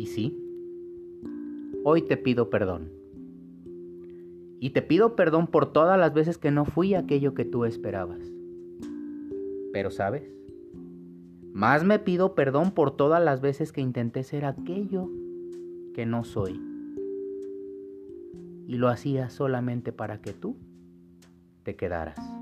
Y sí, hoy te pido perdón. Y te pido perdón por todas las veces que no fui aquello que tú esperabas. Pero sabes, más me pido perdón por todas las veces que intenté ser aquello que no soy. Y lo hacía solamente para que tú te quedaras.